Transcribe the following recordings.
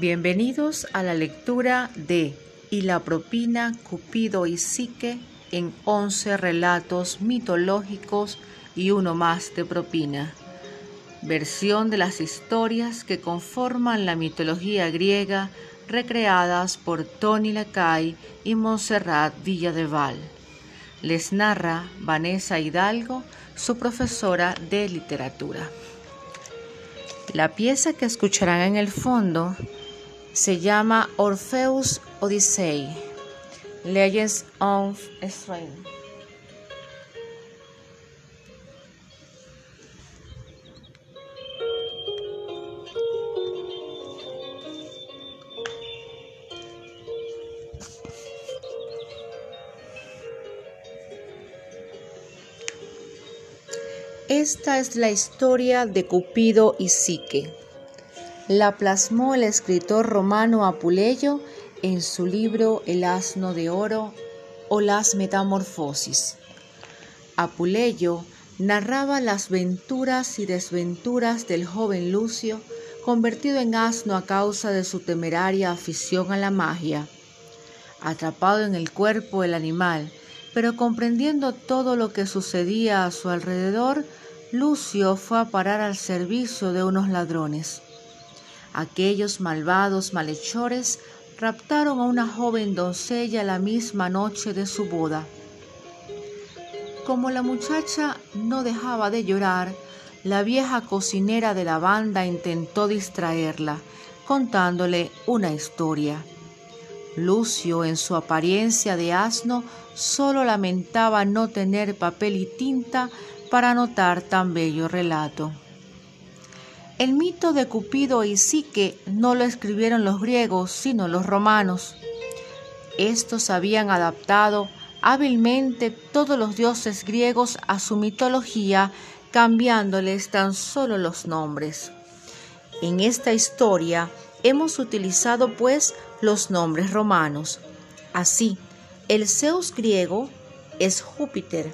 Bienvenidos a la lectura de Y la propina, Cupido y Psique en once relatos mitológicos y uno más de propina. Versión de las historias que conforman la mitología griega recreadas por Tony Lacay y Montserrat Villadeval. Les narra Vanessa Hidalgo, su profesora de literatura. La pieza que escucharán en el fondo se llama Orpheus Odyssey, Legends of Israel. Esta es la historia de Cupido y Psique. La plasmó el escritor romano Apuleyo en su libro El asno de oro o las metamorfosis. Apuleyo narraba las venturas y desventuras del joven Lucio, convertido en asno a causa de su temeraria afición a la magia. Atrapado en el cuerpo del animal, pero comprendiendo todo lo que sucedía a su alrededor, Lucio fue a parar al servicio de unos ladrones. Aquellos malvados malhechores raptaron a una joven doncella la misma noche de su boda. Como la muchacha no dejaba de llorar, la vieja cocinera de la banda intentó distraerla, contándole una historia. Lucio, en su apariencia de asno, solo lamentaba no tener papel y tinta para anotar tan bello relato. El mito de Cupido y Psique no lo escribieron los griegos, sino los romanos. Estos habían adaptado hábilmente todos los dioses griegos a su mitología, cambiándoles tan solo los nombres. En esta historia hemos utilizado pues los nombres romanos. Así, el Zeus griego es Júpiter,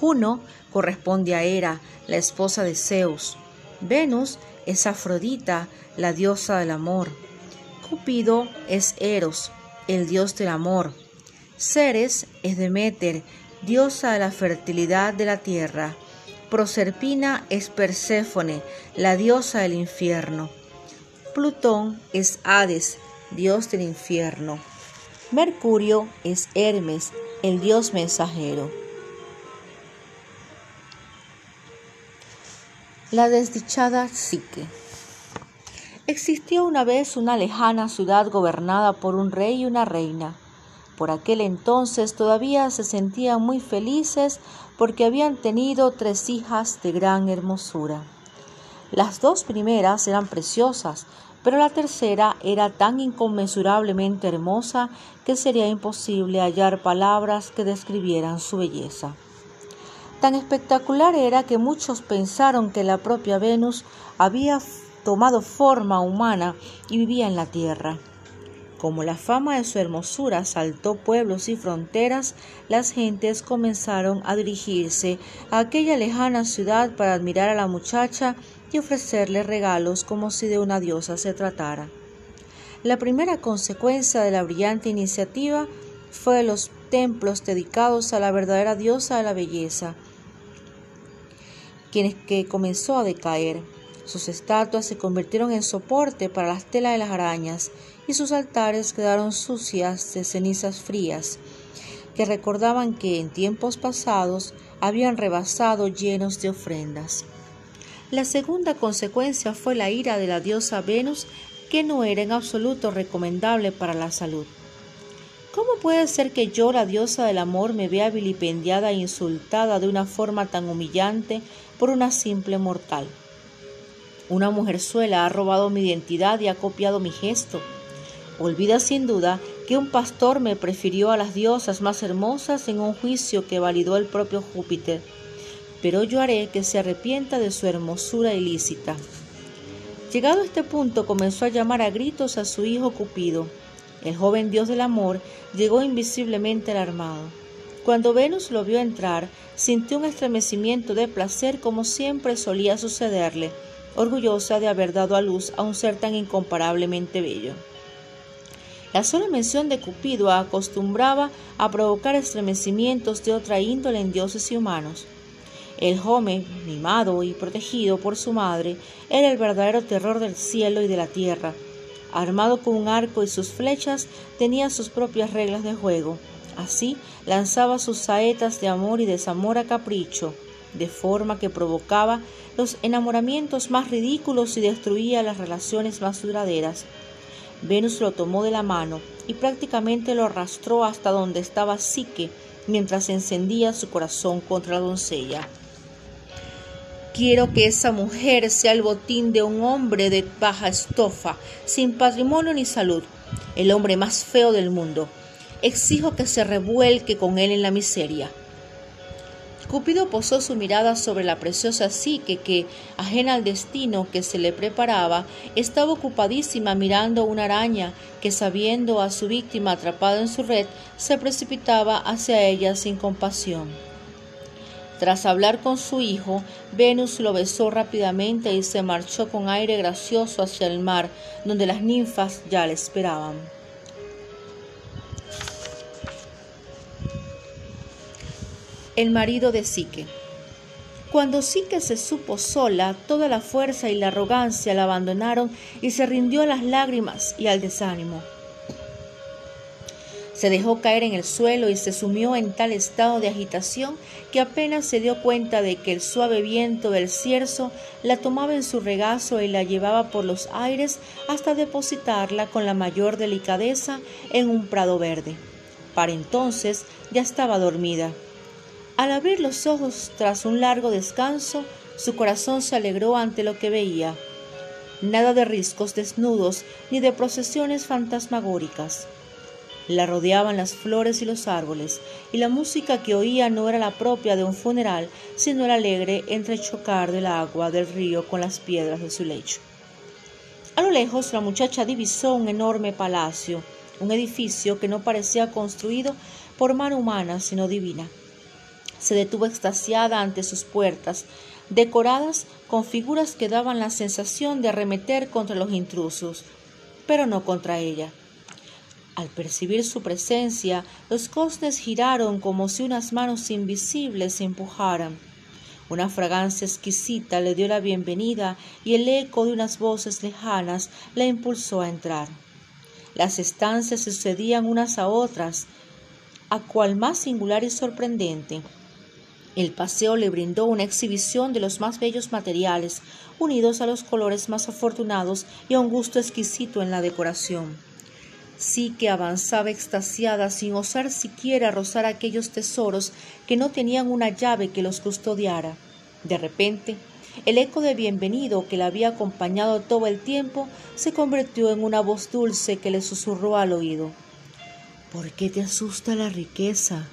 Juno corresponde a Hera, la esposa de Zeus. Venus es Afrodita, la diosa del amor. Cupido es Eros, el dios del amor. Ceres es Demeter, diosa de la fertilidad de la tierra. Proserpina es Perséfone, la diosa del infierno. Plutón es Hades, dios del infierno. Mercurio es Hermes, el dios mensajero. La desdichada Psique. Existió una vez una lejana ciudad gobernada por un rey y una reina. Por aquel entonces todavía se sentían muy felices porque habían tenido tres hijas de gran hermosura. Las dos primeras eran preciosas, pero la tercera era tan inconmensurablemente hermosa que sería imposible hallar palabras que describieran su belleza. Tan espectacular era que muchos pensaron que la propia Venus había tomado forma humana y vivía en la tierra. Como la fama de su hermosura saltó pueblos y fronteras, las gentes comenzaron a dirigirse a aquella lejana ciudad para admirar a la muchacha y ofrecerle regalos como si de una diosa se tratara. La primera consecuencia de la brillante iniciativa fue los templos dedicados a la verdadera diosa de la belleza, quienes que comenzó a decaer. Sus estatuas se convirtieron en soporte para las telas de las arañas y sus altares quedaron sucias de cenizas frías, que recordaban que en tiempos pasados habían rebasado llenos de ofrendas. La segunda consecuencia fue la ira de la diosa Venus, que no era en absoluto recomendable para la salud. ¿Cómo puede ser que yo, la diosa del amor, me vea vilipendiada e insultada de una forma tan humillante por una simple mortal? Una mujerzuela ha robado mi identidad y ha copiado mi gesto. Olvida sin duda que un pastor me prefirió a las diosas más hermosas en un juicio que validó el propio Júpiter, pero yo haré que se arrepienta de su hermosura ilícita. Llegado a este punto comenzó a llamar a gritos a su hijo Cupido, el joven dios del amor llegó invisiblemente alarmado. Cuando Venus lo vio entrar, sintió un estremecimiento de placer como siempre solía sucederle, orgullosa de haber dado a luz a un ser tan incomparablemente bello. La sola mención de Cupido acostumbraba a provocar estremecimientos de otra índole en dioses y humanos. El joven, mimado y protegido por su madre, era el verdadero terror del cielo y de la tierra. Armado con un arco y sus flechas, tenía sus propias reglas de juego. Así lanzaba sus saetas de amor y desamor a capricho, de forma que provocaba los enamoramientos más ridículos y destruía las relaciones más duraderas. Venus lo tomó de la mano y prácticamente lo arrastró hasta donde estaba Psique mientras encendía su corazón contra la doncella. Quiero que esa mujer sea el botín de un hombre de baja estofa, sin patrimonio ni salud, el hombre más feo del mundo. Exijo que se revuelque con él en la miseria. Cupido posó su mirada sobre la preciosa psique que, ajena al destino que se le preparaba, estaba ocupadísima mirando una araña que, sabiendo a su víctima atrapada en su red, se precipitaba hacia ella sin compasión. Tras hablar con su hijo, Venus lo besó rápidamente y se marchó con aire gracioso hacia el mar, donde las ninfas ya le esperaban. El marido de Sique. Cuando Sique se supo sola, toda la fuerza y la arrogancia la abandonaron y se rindió a las lágrimas y al desánimo. Se dejó caer en el suelo y se sumió en tal estado de agitación que apenas se dio cuenta de que el suave viento del cierzo la tomaba en su regazo y la llevaba por los aires hasta depositarla con la mayor delicadeza en un prado verde. Para entonces ya estaba dormida. Al abrir los ojos tras un largo descanso, su corazón se alegró ante lo que veía. Nada de riscos desnudos ni de procesiones fantasmagóricas. La rodeaban las flores y los árboles, y la música que oía no era la propia de un funeral, sino el alegre entrechocar del agua del río con las piedras de su lecho. A lo lejos la muchacha divisó un enorme palacio, un edificio que no parecía construido por mano humana, sino divina. Se detuvo extasiada ante sus puertas, decoradas con figuras que daban la sensación de arremeter contra los intrusos, pero no contra ella. Al percibir su presencia, los costes giraron como si unas manos invisibles se empujaran. Una fragancia exquisita le dio la bienvenida y el eco de unas voces lejanas la impulsó a entrar. Las estancias sucedían unas a otras, a cual más singular y sorprendente. El paseo le brindó una exhibición de los más bellos materiales, unidos a los colores más afortunados y a un gusto exquisito en la decoración sí que avanzaba extasiada sin osar siquiera rozar aquellos tesoros que no tenían una llave que los custodiara. De repente, el eco de bienvenido que la había acompañado todo el tiempo se convirtió en una voz dulce que le susurró al oído. ¿Por qué te asusta la riqueza?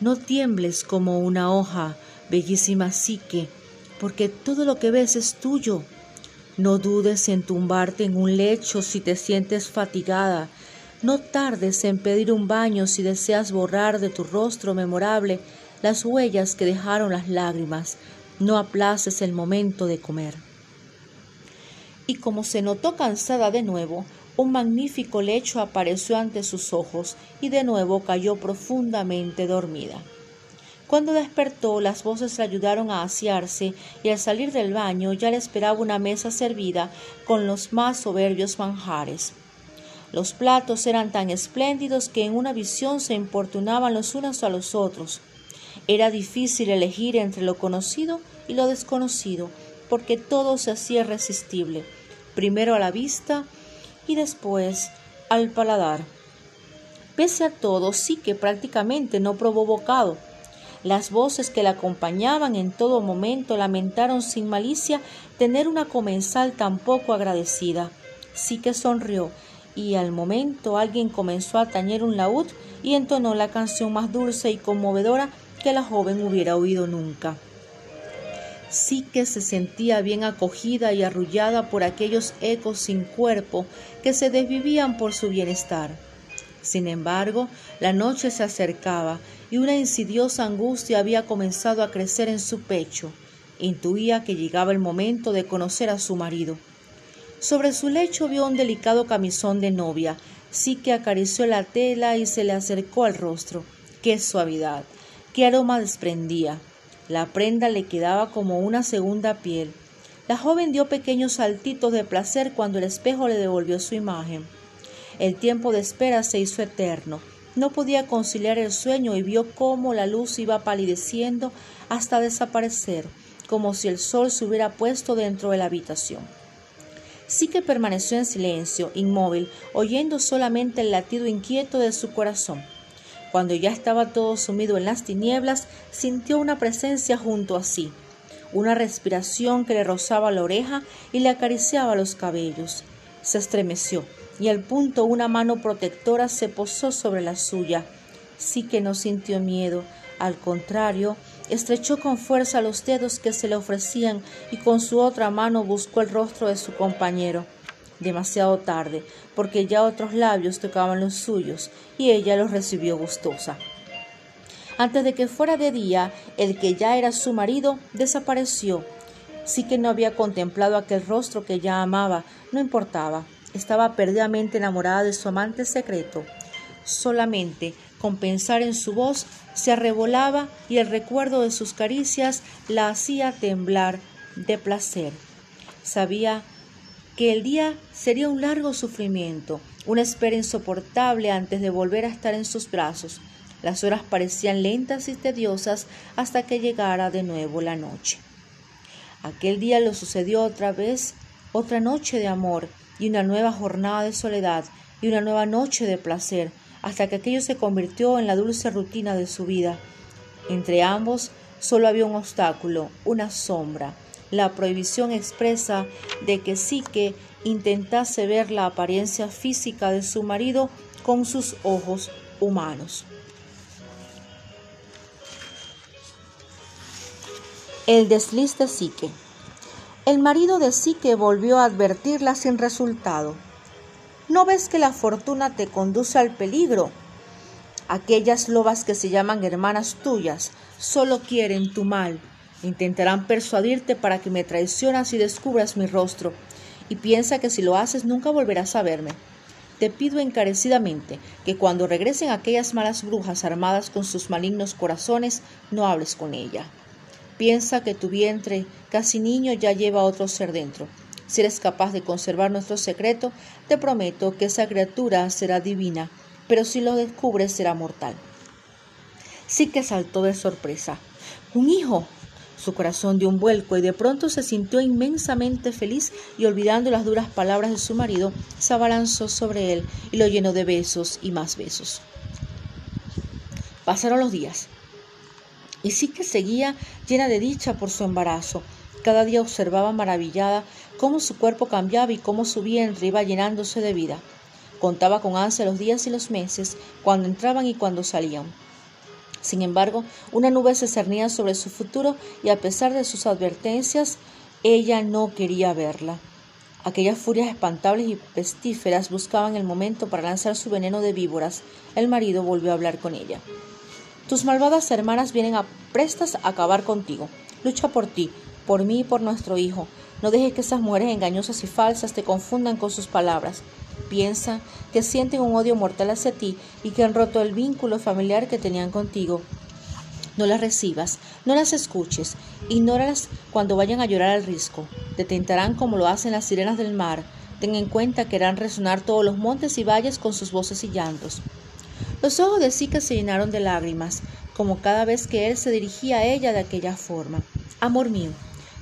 No tiembles como una hoja, bellísima psique, porque todo lo que ves es tuyo. No dudes en tumbarte en un lecho si te sientes fatigada. No tardes en pedir un baño si deseas borrar de tu rostro memorable las huellas que dejaron las lágrimas. No aplaces el momento de comer. Y como se notó cansada de nuevo, un magnífico lecho apareció ante sus ojos y de nuevo cayó profundamente dormida. Cuando despertó, las voces le ayudaron a asearse y al salir del baño ya le esperaba una mesa servida con los más soberbios manjares. Los platos eran tan espléndidos que en una visión se importunaban los unos a los otros. Era difícil elegir entre lo conocido y lo desconocido, porque todo se hacía irresistible, primero a la vista y después al paladar. Pese a todo, sí que prácticamente no probó bocado. Las voces que la acompañaban en todo momento lamentaron sin malicia tener una comensal tan poco agradecida. Sí que sonrió y al momento alguien comenzó a tañer un laúd y entonó la canción más dulce y conmovedora que la joven hubiera oído nunca. Sí que se sentía bien acogida y arrullada por aquellos ecos sin cuerpo que se desvivían por su bienestar. Sin embargo, la noche se acercaba y una insidiosa angustia había comenzado a crecer en su pecho. Intuía que llegaba el momento de conocer a su marido. Sobre su lecho vio un delicado camisón de novia. Sí que acarició la tela y se le acercó al rostro. ¡Qué suavidad! ¡Qué aroma desprendía! La prenda le quedaba como una segunda piel. La joven dio pequeños saltitos de placer cuando el espejo le devolvió su imagen. El tiempo de espera se hizo eterno. No podía conciliar el sueño y vio cómo la luz iba palideciendo hasta desaparecer, como si el sol se hubiera puesto dentro de la habitación. Sí que permaneció en silencio, inmóvil, oyendo solamente el latido inquieto de su corazón. Cuando ya estaba todo sumido en las tinieblas, sintió una presencia junto a sí, una respiración que le rozaba la oreja y le acariciaba los cabellos. Se estremeció y al punto una mano protectora se posó sobre la suya. Sí que no sintió miedo, al contrario, estrechó con fuerza los dedos que se le ofrecían y con su otra mano buscó el rostro de su compañero. Demasiado tarde, porque ya otros labios tocaban los suyos y ella los recibió gustosa. Antes de que fuera de día, el que ya era su marido desapareció. Sí que no había contemplado aquel rostro que ya amaba, no importaba estaba perdidamente enamorada de su amante secreto. Solamente con pensar en su voz se arrebolaba y el recuerdo de sus caricias la hacía temblar de placer. Sabía que el día sería un largo sufrimiento, una espera insoportable antes de volver a estar en sus brazos. Las horas parecían lentas y tediosas hasta que llegara de nuevo la noche. Aquel día lo sucedió otra vez, otra noche de amor, y una nueva jornada de soledad y una nueva noche de placer, hasta que aquello se convirtió en la dulce rutina de su vida. Entre ambos solo había un obstáculo, una sombra, la prohibición expresa de que sí que intentase ver la apariencia física de su marido con sus ojos humanos. El desliz de Psique. El marido de Sique volvió a advertirla sin resultado. ¿No ves que la fortuna te conduce al peligro? Aquellas lobas que se llaman hermanas tuyas solo quieren tu mal. Intentarán persuadirte para que me traicionas y descubras mi rostro, y piensa que si lo haces nunca volverás a verme. Te pido encarecidamente que cuando regresen aquellas malas brujas armadas con sus malignos corazones, no hables con ella. Piensa que tu vientre, casi niño, ya lleva otro ser dentro. Si eres capaz de conservar nuestro secreto, te prometo que esa criatura será divina, pero si lo descubres será mortal. Sí que saltó de sorpresa. ¡Un hijo! Su corazón dio un vuelco y de pronto se sintió inmensamente feliz y olvidando las duras palabras de su marido, se abalanzó sobre él y lo llenó de besos y más besos. Pasaron los días y sí que seguía llena de dicha por su embarazo. Cada día observaba maravillada cómo su cuerpo cambiaba y cómo su vientre iba llenándose de vida. Contaba con ansia los días y los meses, cuando entraban y cuando salían. Sin embargo, una nube se cernía sobre su futuro y a pesar de sus advertencias, ella no quería verla. Aquellas furias espantables y pestíferas buscaban el momento para lanzar su veneno de víboras. El marido volvió a hablar con ella. Tus malvadas hermanas vienen prestas a acabar contigo. Lucha por ti, por mí y por nuestro hijo. No dejes que esas mujeres engañosas y falsas te confundan con sus palabras. Piensa que sienten un odio mortal hacia ti y que han roto el vínculo familiar que tenían contigo. No las recibas, no las escuches, ignóralas cuando vayan a llorar al risco. Te tentarán como lo hacen las sirenas del mar. Ten en cuenta que harán resonar todos los montes y valles con sus voces y llantos. Los ojos de Zika se llenaron de lágrimas, como cada vez que él se dirigía a ella de aquella forma. Amor mío,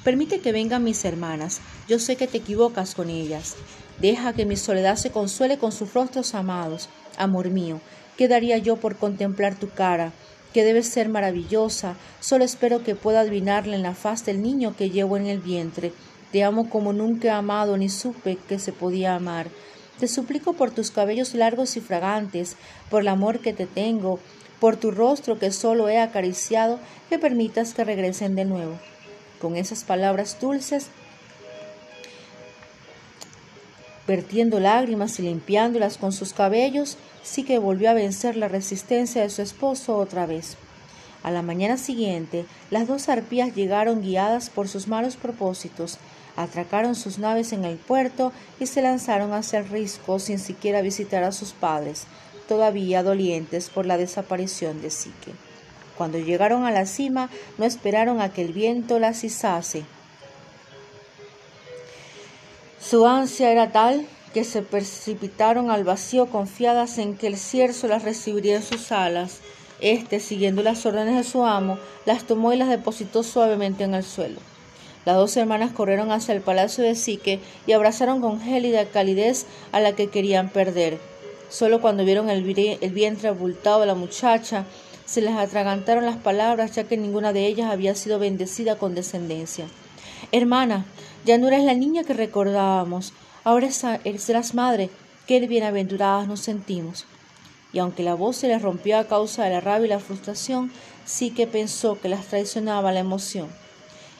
permite que vengan mis hermanas. Yo sé que te equivocas con ellas. Deja que mi soledad se consuele con sus rostros amados. Amor mío, ¿qué daría yo por contemplar tu cara? que debe ser maravillosa. Solo espero que pueda adivinarla en la faz del niño que llevo en el vientre. Te amo como nunca he amado ni supe que se podía amar. Te suplico por tus cabellos largos y fragantes, por el amor que te tengo, por tu rostro que solo he acariciado, que permitas que regresen de nuevo. Con esas palabras dulces, vertiendo lágrimas y limpiándolas con sus cabellos, sí que volvió a vencer la resistencia de su esposo otra vez. A la mañana siguiente, las dos arpías llegaron guiadas por sus malos propósitos, atracaron sus naves en el puerto y se lanzaron hacia el risco sin siquiera visitar a sus padres, todavía dolientes por la desaparición de Sique. Cuando llegaron a la cima, no esperaron a que el viento las izase. Su ansia era tal que se precipitaron al vacío confiadas en que el cierzo las recibiría en sus alas. Este, siguiendo las órdenes de su amo, las tomó y las depositó suavemente en el suelo. Las dos hermanas corrieron hacia el palacio de Sique y abrazaron con gélida calidez a la que querían perder. Solo cuando vieron el, vientre abultado de la muchacha, se les atragantaron las palabras, ya que ninguna de ellas había sido bendecida con descendencia. Hermana, ya no eres la niña que recordábamos, ahora serás madre, qué bienaventuradas nos sentimos y aunque la voz se le rompió a causa de la rabia y la frustración, sí que pensó que las traicionaba la emoción.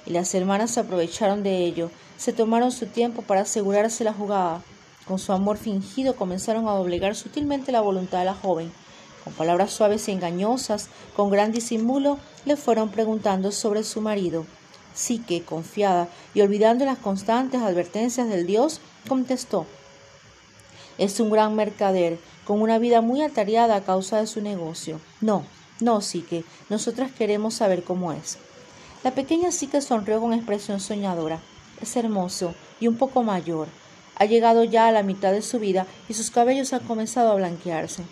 Y las hermanas se aprovecharon de ello, se tomaron su tiempo para asegurarse la jugada. Con su amor fingido comenzaron a doblegar sutilmente la voluntad de la joven. Con palabras suaves y engañosas, con gran disimulo, le fueron preguntando sobre su marido. Sí que, confiada y olvidando las constantes advertencias del Dios, contestó Es un gran mercader con una vida muy atareada a causa de su negocio. No, no, Sique, nosotras queremos saber cómo es. La pequeña Sique sonrió con expresión soñadora. Es hermoso y un poco mayor. Ha llegado ya a la mitad de su vida y sus cabellos han comenzado a blanquearse.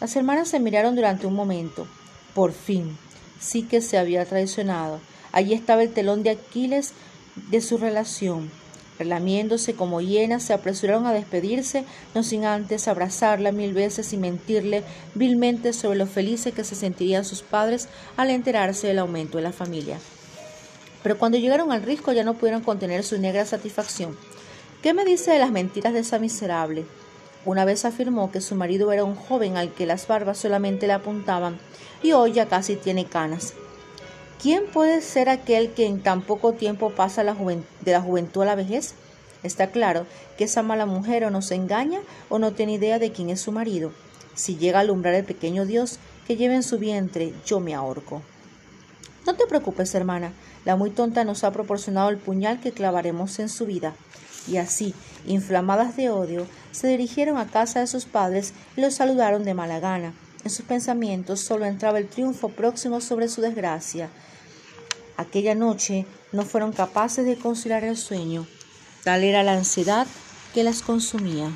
Las hermanas se miraron durante un momento. Por fin, Sique se había traicionado. Allí estaba el telón de Aquiles de su relación Relamiéndose como hienas, se apresuraron a despedirse, no sin antes abrazarla mil veces y mentirle vilmente sobre lo felices que se sentirían sus padres al enterarse del aumento de la familia. Pero cuando llegaron al risco ya no pudieron contener su negra satisfacción. ¿Qué me dice de las mentiras de esa miserable? Una vez afirmó que su marido era un joven al que las barbas solamente le apuntaban y hoy ya casi tiene canas. ¿Quién puede ser aquel que en tan poco tiempo pasa de la juventud a la vejez? Está claro que esa mala mujer o nos engaña o no tiene idea de quién es su marido. Si llega a alumbrar el pequeño Dios que lleva en su vientre, yo me ahorco. No te preocupes, hermana, la muy tonta nos ha proporcionado el puñal que clavaremos en su vida. Y así, inflamadas de odio, se dirigieron a casa de sus padres y los saludaron de mala gana. En sus pensamientos solo entraba el triunfo próximo sobre su desgracia. Aquella noche no fueron capaces de conciliar el sueño. Tal era la ansiedad que las consumía.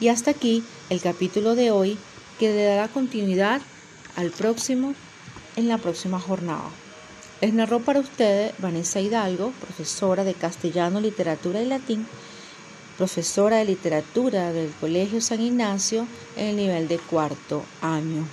Y hasta aquí el capítulo de hoy que le dará continuidad al próximo en la próxima jornada. Les narró para ustedes Vanessa Hidalgo, profesora de castellano, literatura y latín, profesora de literatura del Colegio San Ignacio en el nivel de cuarto año.